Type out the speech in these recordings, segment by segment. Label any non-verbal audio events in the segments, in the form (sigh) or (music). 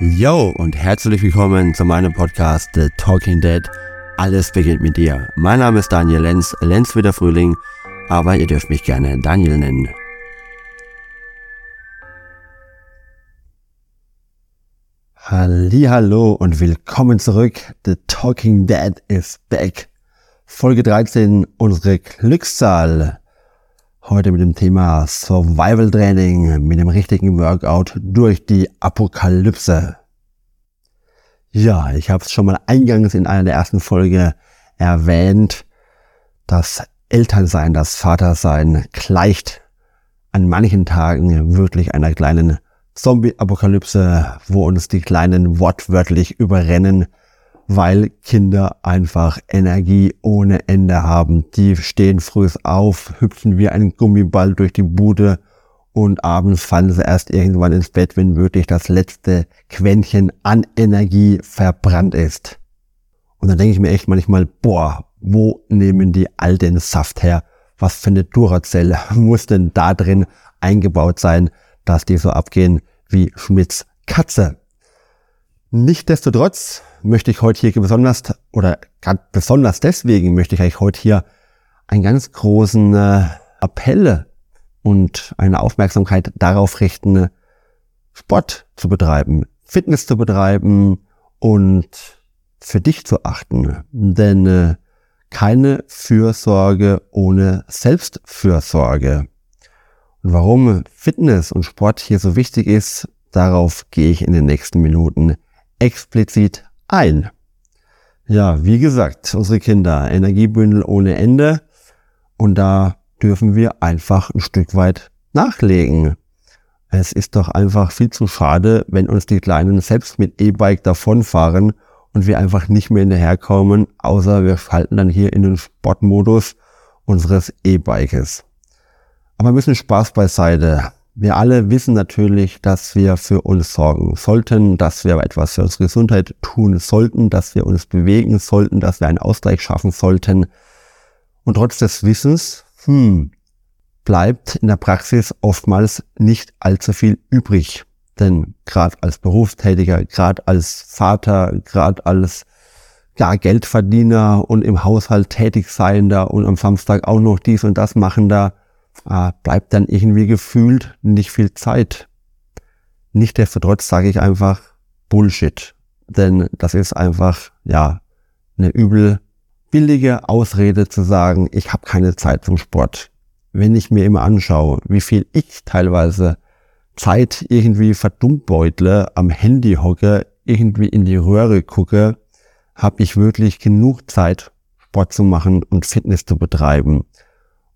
Yo und herzlich willkommen zu meinem Podcast The Talking Dead. Alles beginnt mit dir. Mein Name ist Daniel Lenz, Lenz wieder Frühling, aber ihr dürft mich gerne Daniel nennen. Hallo und willkommen zurück. The Talking Dead is back. Folge 13, unsere Glückszahl. Heute mit dem Thema Survival Training, mit dem richtigen Workout durch die Apokalypse. Ja, ich habe es schon mal eingangs in einer der ersten Folge erwähnt. Das Elternsein, das Vatersein gleicht an manchen Tagen wirklich einer kleinen Zombie-Apokalypse, wo uns die Kleinen wortwörtlich überrennen weil Kinder einfach Energie ohne Ende haben. Die stehen früh auf, hüpfen wie ein Gummiball durch die Bude und abends fallen sie erst irgendwann ins Bett, wenn wirklich das letzte Quäntchen an Energie verbrannt ist. Und dann denke ich mir echt manchmal, boah, wo nehmen die all den Saft her? Was für eine Duracell (laughs) muss denn da drin eingebaut sein, dass die so abgehen wie Schmidts Katze? Nichtsdestotrotz möchte ich heute hier besonders, oder ganz besonders deswegen möchte ich eigentlich heute hier einen ganz großen äh, Appell und eine Aufmerksamkeit darauf richten, Sport zu betreiben, Fitness zu betreiben und für dich zu achten. Denn äh, keine Fürsorge ohne Selbstfürsorge. Und warum Fitness und Sport hier so wichtig ist, darauf gehe ich in den nächsten Minuten explizit ein. Ja, wie gesagt, unsere Kinder, Energiebündel ohne Ende. Und da dürfen wir einfach ein Stück weit nachlegen. Es ist doch einfach viel zu schade, wenn uns die Kleinen selbst mit E-Bike davonfahren und wir einfach nicht mehr hinterherkommen, außer wir schalten dann hier in den Sportmodus unseres E-Bikes. Aber ein bisschen Spaß beiseite. Wir alle wissen natürlich, dass wir für uns sorgen sollten, dass wir etwas für unsere Gesundheit tun sollten, dass wir uns bewegen sollten, dass wir einen Ausgleich schaffen sollten. Und trotz des Wissens, hm, bleibt in der Praxis oftmals nicht allzu viel übrig. Denn gerade als Berufstätiger, gerade als Vater, gerade als ja, Geldverdiener und im Haushalt tätig seiender und am Samstag auch noch dies und das machender, äh, bleibt dann irgendwie gefühlt nicht viel Zeit. Nichtsdestotrotz sage ich einfach Bullshit. Denn das ist einfach, ja, eine übel billige Ausrede zu sagen, ich habe keine Zeit zum Sport. Wenn ich mir immer anschaue, wie viel ich teilweise Zeit irgendwie verdummbeutle, am Handy hocke, irgendwie in die Röhre gucke, habe ich wirklich genug Zeit, Sport zu machen und Fitness zu betreiben.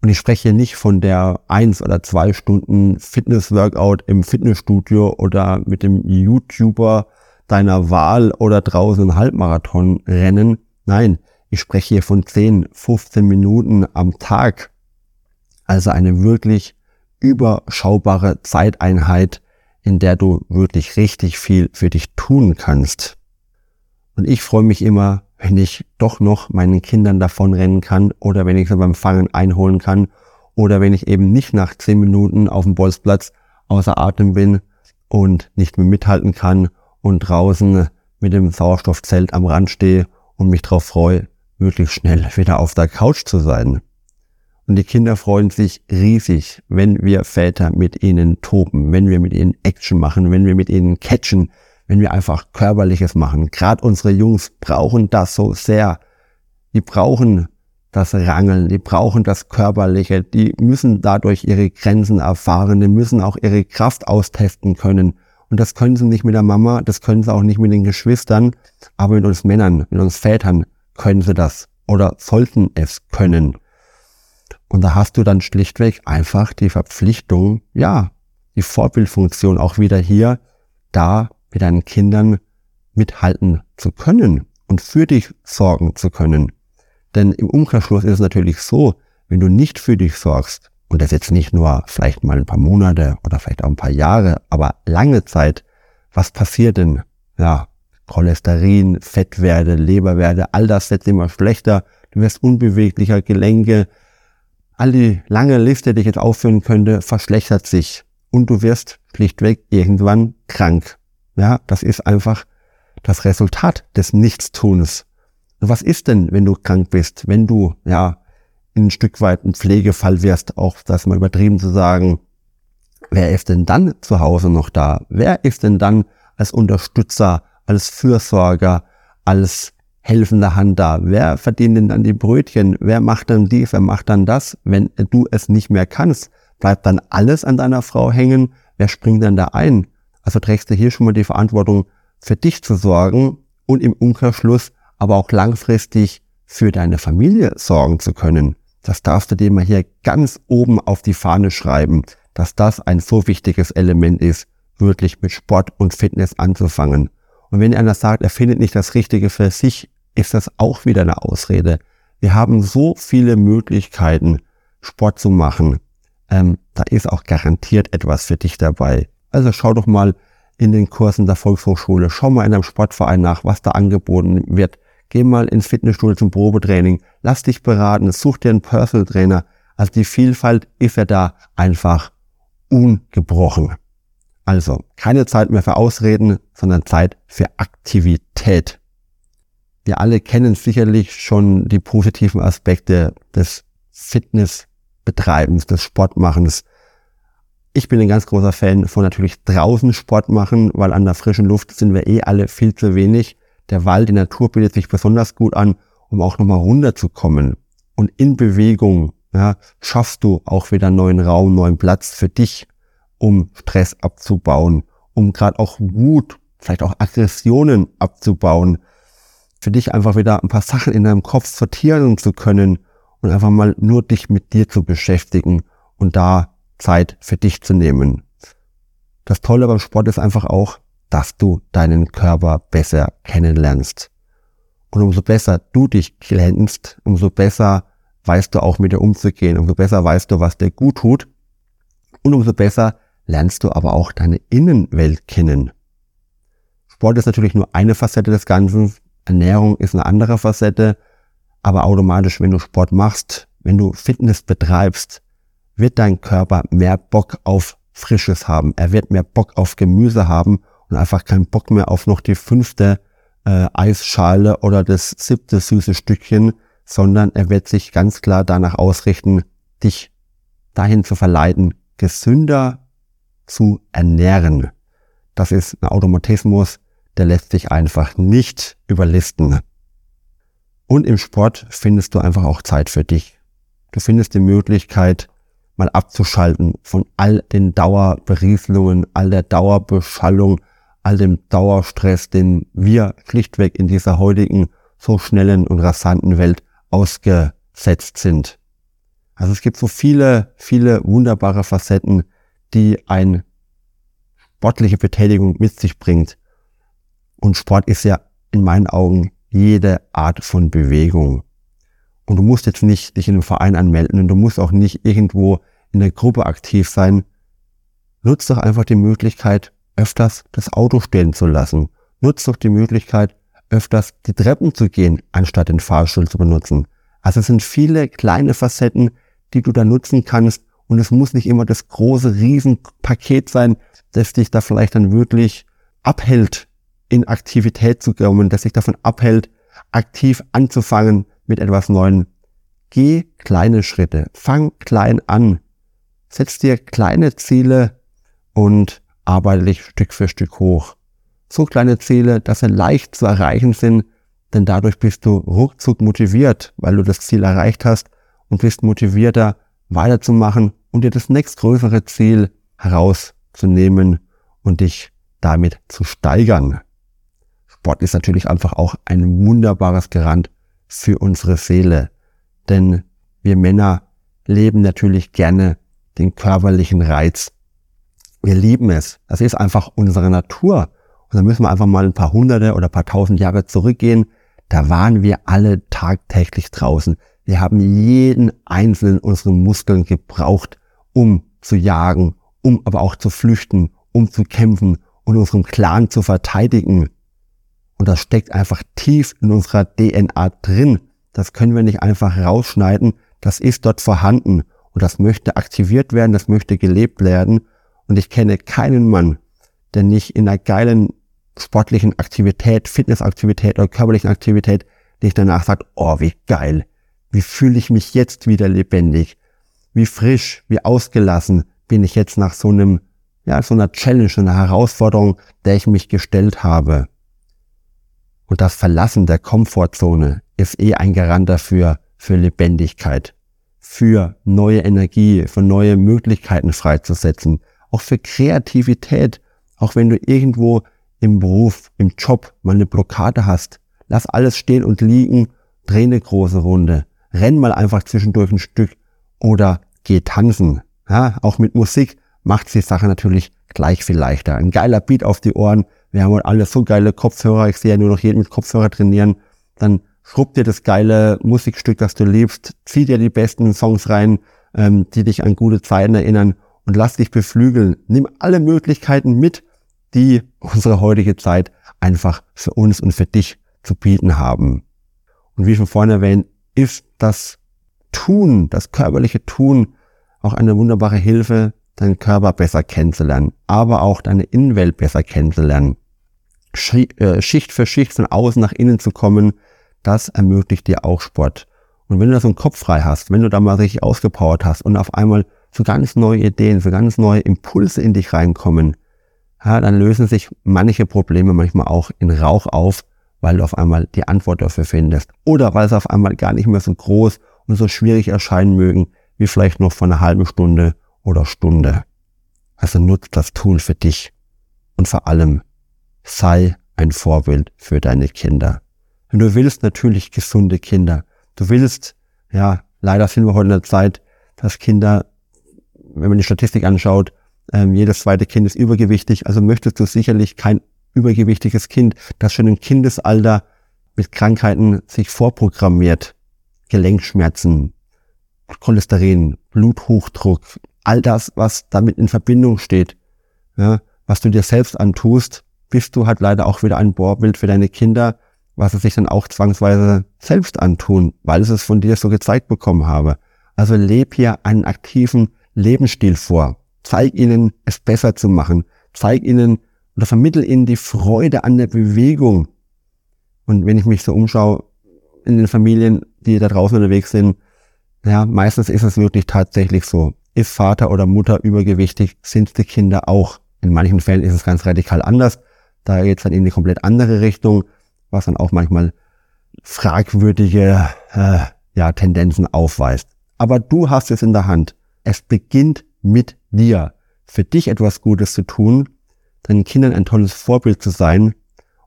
Und ich spreche nicht von der eins oder zwei Stunden Fitness-Workout im Fitnessstudio oder mit dem YouTuber deiner Wahl oder draußen Halbmarathon rennen. Nein, ich spreche hier von 10, 15 Minuten am Tag. Also eine wirklich überschaubare Zeiteinheit, in der du wirklich richtig viel für dich tun kannst. Und ich freue mich immer, wenn ich doch noch meinen Kindern davonrennen kann oder wenn ich sie beim Fangen einholen kann oder wenn ich eben nicht nach zehn Minuten auf dem Bolzplatz außer Atem bin und nicht mehr mithalten kann und draußen mit dem Sauerstoffzelt am Rand stehe und mich darauf freue, möglichst schnell wieder auf der Couch zu sein. Und die Kinder freuen sich riesig, wenn wir Väter mit ihnen toben, wenn wir mit ihnen Action machen, wenn wir mit ihnen catchen, wenn wir einfach körperliches machen. Gerade unsere Jungs brauchen das so sehr. Die brauchen das Rangeln, die brauchen das Körperliche, die müssen dadurch ihre Grenzen erfahren, die müssen auch ihre Kraft austesten können. Und das können sie nicht mit der Mama, das können sie auch nicht mit den Geschwistern, aber mit uns Männern, mit uns Vätern können sie das oder sollten es können. Und da hast du dann schlichtweg einfach die Verpflichtung, ja, die Vorbildfunktion auch wieder hier, da mit deinen Kindern mithalten zu können und für dich sorgen zu können. Denn im Umkehrschluss ist es natürlich so, wenn du nicht für dich sorgst, und das jetzt nicht nur vielleicht mal ein paar Monate oder vielleicht auch ein paar Jahre, aber lange Zeit, was passiert denn? Ja, Cholesterin, Fettwerte, Leberwerte, all das wird immer schlechter, du wirst unbeweglicher, Gelenke, all die lange Liste, die ich jetzt aufführen könnte, verschlechtert sich und du wirst schlichtweg irgendwann krank Ja, das ist einfach das Resultat des Nichtstuns. Und was ist denn, wenn du krank bist, wenn du, ja, ein Stück weit ein Pflegefall wirst, auch das mal übertrieben zu sagen, wer ist denn dann zu Hause noch da? Wer ist denn dann als Unterstützer, als Fürsorger, als helfende Hand da? Wer verdient denn dann die Brötchen? Wer macht dann dies? Wer macht dann das? Wenn du es nicht mehr kannst, bleibt dann alles an deiner Frau hängen? Wer springt dann da ein? Also trägst du hier schon mal die Verantwortung, für dich zu sorgen und im Umkehrschluss aber auch langfristig für deine Familie sorgen zu können. Das darfst du dir mal hier ganz oben auf die Fahne schreiben, dass das ein so wichtiges Element ist, wirklich mit Sport und Fitness anzufangen. Und wenn einer sagt, er findet nicht das Richtige für sich, ist das auch wieder eine Ausrede. Wir haben so viele Möglichkeiten, Sport zu machen. Ähm, da ist auch garantiert etwas für dich dabei. Also schau doch mal in den Kursen der Volkshochschule, schau mal in einem Sportverein nach, was da angeboten wird. Geh mal ins Fitnessstudio zum Probetraining, lass dich beraten, such dir einen Personal Trainer. Also die Vielfalt ist ja da einfach ungebrochen. Also keine Zeit mehr für Ausreden, sondern Zeit für Aktivität. Wir alle kennen sicherlich schon die positiven Aspekte des Fitnessbetreibens, des Sportmachens. Ich bin ein ganz großer Fan von natürlich draußen Sport machen, weil an der frischen Luft sind wir eh alle viel zu wenig. Der Wald, die Natur bietet sich besonders gut an, um auch nochmal runterzukommen. Und in Bewegung ja, schaffst du auch wieder neuen Raum, neuen Platz für dich, um Stress abzubauen, um gerade auch Wut, vielleicht auch Aggressionen abzubauen, für dich einfach wieder ein paar Sachen in deinem Kopf sortieren zu können und einfach mal nur dich mit dir zu beschäftigen und da Zeit für dich zu nehmen. Das Tolle beim Sport ist einfach auch, dass du deinen Körper besser kennenlernst. Und umso besser du dich kennst, umso besser weißt du auch mit dir umzugehen, umso besser weißt du, was dir gut tut und umso besser lernst du aber auch deine Innenwelt kennen. Sport ist natürlich nur eine Facette des Ganzen, Ernährung ist eine andere Facette, aber automatisch, wenn du Sport machst, wenn du Fitness betreibst, wird dein Körper mehr Bock auf Frisches haben. Er wird mehr Bock auf Gemüse haben und einfach keinen Bock mehr auf noch die fünfte äh, Eisschale oder das siebte süße Stückchen, sondern er wird sich ganz klar danach ausrichten, dich dahin zu verleiten, gesünder zu ernähren. Das ist ein Automatismus, der lässt sich einfach nicht überlisten. Und im Sport findest du einfach auch Zeit für dich. Du findest die Möglichkeit, mal abzuschalten von all den Dauerberieselungen, all der Dauerbeschallung, all dem Dauerstress, den wir schlichtweg in dieser heutigen so schnellen und rasanten Welt ausgesetzt sind. Also es gibt so viele, viele wunderbare Facetten, die eine sportliche Betätigung mit sich bringt. Und Sport ist ja in meinen Augen jede Art von Bewegung. Und du musst jetzt nicht dich in einem Verein anmelden und du musst auch nicht irgendwo in der Gruppe aktiv sein. Nutz doch einfach die Möglichkeit, öfters das Auto stehen zu lassen. Nutzt doch die Möglichkeit, öfters die Treppen zu gehen, anstatt den Fahrstuhl zu benutzen. Also es sind viele kleine Facetten, die du da nutzen kannst und es muss nicht immer das große Riesenpaket sein, das dich da vielleicht dann wirklich abhält, in Aktivität zu kommen, das dich davon abhält, aktiv anzufangen mit etwas Neuem. Geh kleine Schritte, fang klein an, setz dir kleine Ziele und arbeite dich Stück für Stück hoch. So kleine Ziele, dass sie leicht zu erreichen sind, denn dadurch bist du ruckzuck motiviert, weil du das Ziel erreicht hast und bist motivierter weiterzumachen und dir das nächstgrößere Ziel herauszunehmen und dich damit zu steigern. Sport ist natürlich einfach auch ein wunderbares Garant für unsere Seele, denn wir Männer leben natürlich gerne den körperlichen Reiz wir lieben es. Das ist einfach unsere Natur. Und da müssen wir einfach mal ein paar hunderte oder ein paar tausend Jahre zurückgehen. Da waren wir alle tagtäglich draußen. Wir haben jeden einzelnen unserer Muskeln gebraucht, um zu jagen, um aber auch zu flüchten, um zu kämpfen und unseren Clan zu verteidigen. Und das steckt einfach tief in unserer DNA drin. Das können wir nicht einfach rausschneiden. Das ist dort vorhanden. Und das möchte aktiviert werden, das möchte gelebt werden. Und ich kenne keinen Mann, der nicht in einer geilen sportlichen Aktivität, Fitnessaktivität oder körperlichen Aktivität, ich danach sage, oh, wie geil, wie fühle ich mich jetzt wieder lebendig, wie frisch, wie ausgelassen bin ich jetzt nach so einem, ja, so einer Challenge, einer Herausforderung, der ich mich gestellt habe. Und das Verlassen der Komfortzone ist eh ein Garant dafür, für Lebendigkeit, für neue Energie, für neue Möglichkeiten freizusetzen, auch für Kreativität, auch wenn du irgendwo im Beruf, im Job mal eine Blockade hast, lass alles stehen und liegen, dreh eine große Runde, renn mal einfach zwischendurch ein Stück oder geh tanzen. Ja, auch mit Musik macht die Sache natürlich gleich viel leichter. Ein geiler Beat auf die Ohren. Wir haben heute alle so geile Kopfhörer. Ich sehe ja nur noch jeden mit Kopfhörer trainieren. Dann schrubb dir das geile Musikstück, das du liebst. Zieh dir die besten Songs rein, ähm, die dich an gute Zeiten erinnern und lass dich beflügeln. Nimm alle Möglichkeiten mit, die unsere heutige Zeit einfach für uns und für dich zu bieten haben. Und wie schon vorhin erwähnt, ist das Tun, das körperliche Tun auch eine wunderbare Hilfe, deinen Körper besser kennenzulernen, aber auch deine Innenwelt besser kennenzulernen. Äh, Schicht für Schicht von außen nach innen zu kommen, das ermöglicht dir auch Sport. Und wenn du da so einen Kopf frei hast, wenn du da mal richtig ausgepowert hast und auf einmal so ganz neue Ideen, so ganz neue Impulse in dich reinkommen, ja, dann lösen sich manche Probleme manchmal auch in Rauch auf, weil du auf einmal die Antwort dafür findest. Oder weil es auf einmal gar nicht mehr so groß und so schwierig erscheinen mögen, wie vielleicht noch vor einer halben Stunde oder Stunde. Also nutzt das Tool für dich. Und vor allem, sei ein Vorbild für deine Kinder. Und du willst natürlich gesunde Kinder. Du willst, ja, leider sind wir heute in der Zeit, dass Kinder, wenn man die Statistik anschaut, ähm, jedes zweite Kind ist übergewichtig. Also möchtest du sicherlich kein übergewichtiges Kind, das schon im Kindesalter mit Krankheiten sich vorprogrammiert. Gelenkschmerzen, Cholesterin, Bluthochdruck, all das, was damit in Verbindung steht, ja, was du dir selbst antust, bist du halt leider auch wieder ein Vorbild für deine Kinder, was sie sich dann auch zwangsweise selbst antun, weil sie es von dir so gezeigt bekommen habe. Also leb hier einen aktiven Lebensstil vor. Zeig ihnen, es besser zu machen. Zeig ihnen oder vermittel ihnen die Freude an der Bewegung. Und wenn ich mich so umschaue in den Familien, die da draußen unterwegs sind, ja, meistens ist es wirklich tatsächlich so. Ist Vater oder Mutter übergewichtig, sind die Kinder auch. In manchen Fällen ist es ganz radikal anders. Da geht es dann in die komplett andere Richtung, was dann auch manchmal fragwürdige äh, ja, Tendenzen aufweist. Aber du hast es in der Hand. Es beginnt mit dir. Für dich etwas Gutes zu tun, deinen Kindern ein tolles Vorbild zu sein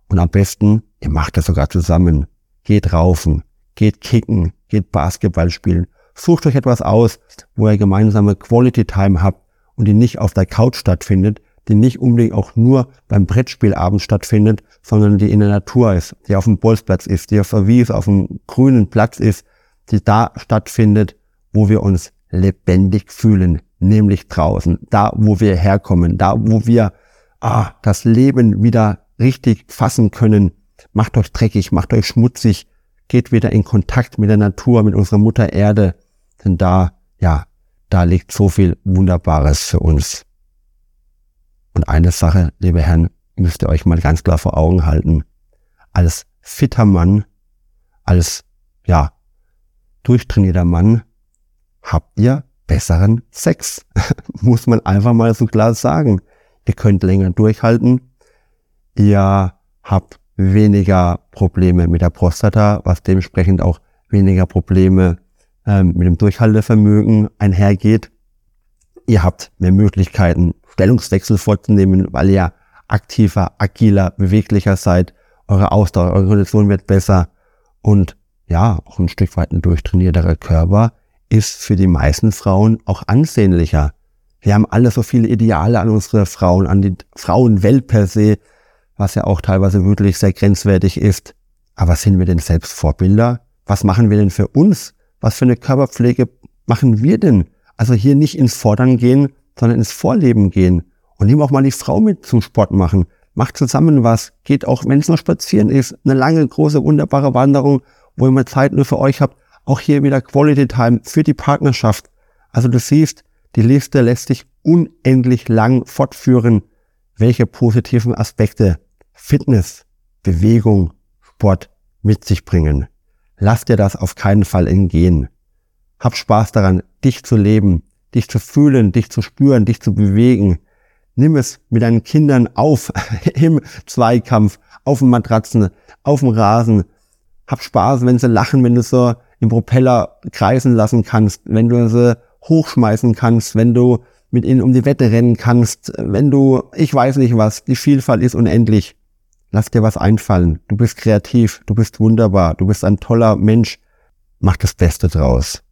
und am besten, ihr macht das sogar zusammen. Geht raufen, geht kicken, geht Basketball spielen Sucht euch etwas aus, wo ihr gemeinsame Quality Time habt und die nicht auf der Couch stattfindet, die nicht unbedingt auch nur beim Brettspielabend stattfindet, sondern die in der Natur ist, die auf dem Bolzplatz ist, die auf der Wiese, auf dem grünen Platz ist, die da stattfindet, wo wir uns lebendig fühlen, nämlich draußen, da wo wir herkommen, da wo wir ah, das Leben wieder richtig fassen können. Macht euch dreckig, macht euch schmutzig, geht wieder in Kontakt mit der Natur, mit unserer Mutter Erde, denn da, ja, da liegt so viel Wunderbares für uns. Und eine Sache, liebe Herren, müsst ihr euch mal ganz klar vor Augen halten. Als fitter Mann, als, ja, durchtrainierter Mann, habt ihr besseren Sex. (laughs) Muss man einfach mal so klar sagen. Ihr könnt länger durchhalten. Ihr habt weniger Probleme mit der Prostata, was dementsprechend auch weniger Probleme ähm, mit dem Durchhaltevermögen einhergeht. Ihr habt mehr Möglichkeiten, Stellungswechsel vorzunehmen, weil ihr aktiver, agiler, beweglicher seid. Eure Ausdauer, eure Kondition wird besser und ja, auch ein Stück weit ein durchtrainierterer Körper ist für die meisten Frauen auch ansehnlicher. Wir haben alle so viele Ideale an unsere Frauen, an die Frauenwelt per se, was ja auch teilweise wirklich sehr grenzwertig ist. Aber sind wir denn selbst Vorbilder? Was machen wir denn für uns? was für eine Körperpflege machen wir denn? Also hier nicht ins Fordern gehen, sondern ins Vorleben gehen. Und nehmen auch mal die Frau mit zum Sport machen. Macht zusammen was. Geht auch, wenn es nur spazieren ist, eine lange, große, wunderbare Wanderung, wo ihr mal Zeit nur für euch habt. Auch hier wieder Quality Time für die Partnerschaft. Also du siehst, die Liste lässt sich unendlich lang fortführen, welche positiven Aspekte Fitness, Bewegung, Sport mit sich bringen. Lass dir das auf keinen Fall entgehen. Hab Spaß daran, dich zu leben, dich zu fühlen, dich zu spüren, dich zu bewegen. Nimm es mit deinen Kindern auf (laughs) im Zweikampf, auf dem Matratzen, auf dem Rasen. Hab Spaß, wenn sie lachen, wenn du so im Propeller kreisen lassen kannst, wenn du sie hochschmeißen kannst, wenn du mit ihnen um die Wette rennen kannst, wenn du, ich weiß nicht was, die Vielfalt ist unendlich. Lass dir was einfallen. Du bist kreativ, du bist wunderbar, du bist ein toller Mensch. Mach das Beste draus.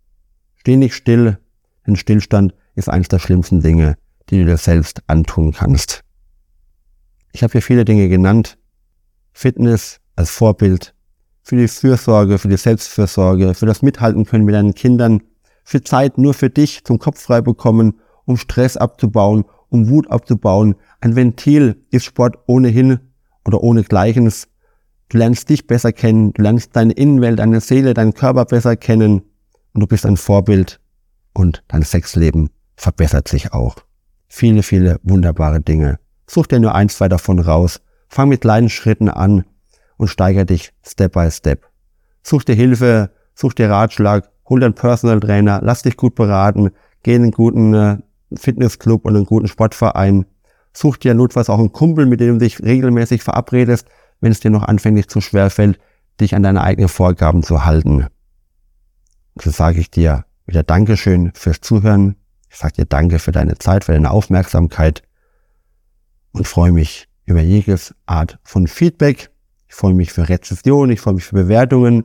Steh nicht still, denn Stillstand ist eines der schlimmsten Dinge, die du dir selbst antun kannst. Ich habe hier viele Dinge genannt. Fitness als Vorbild, für die Fürsorge, für die Selbstfürsorge, für das Mithalten können mit deinen Kindern, für Zeit nur für dich zum Kopf frei bekommen, um Stress abzubauen, um Wut abzubauen. Ein Ventil ist Sport ohnehin oder ohne Gleichens. Du lernst dich besser kennen, du lernst deine Innenwelt, deine Seele, deinen Körper besser kennen und du bist ein Vorbild und dein Sexleben verbessert sich auch. Viele, viele wunderbare Dinge. Such dir nur eins, zwei davon raus. Fang mit kleinen Schritten an und steigere dich Step by Step. Such dir Hilfe, such dir Ratschlag, hol dir einen Personal Trainer, lass dich gut beraten, geh in einen guten äh, Fitnessclub und einen guten Sportverein. Such dir notfalls auch einen Kumpel, mit dem du dich regelmäßig verabredest, wenn es dir noch anfänglich zu schwer fällt, dich an deine eigenen Vorgaben zu halten. so sage ich dir wieder Dankeschön fürs Zuhören. Ich sage dir Danke für deine Zeit, für deine Aufmerksamkeit und freue mich über jedes Art von Feedback. Ich freue mich für Rezession, ich freue mich für Bewertungen,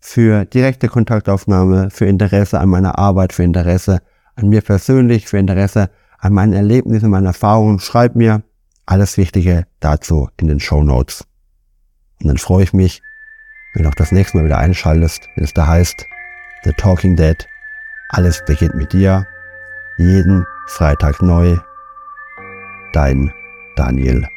für direkte Kontaktaufnahme, für Interesse an meiner Arbeit, für Interesse an mir persönlich, für Interesse an meinen Erlebnissen, meinen Erfahrungen. Schreib mir alles Wichtige dazu in den Show Notes. Und dann freue ich mich, wenn du auch das nächste Mal wieder einschaltest, wenn es da heißt The Talking Dead. Alles beginnt mit dir. Jeden Freitag neu. Dein Daniel.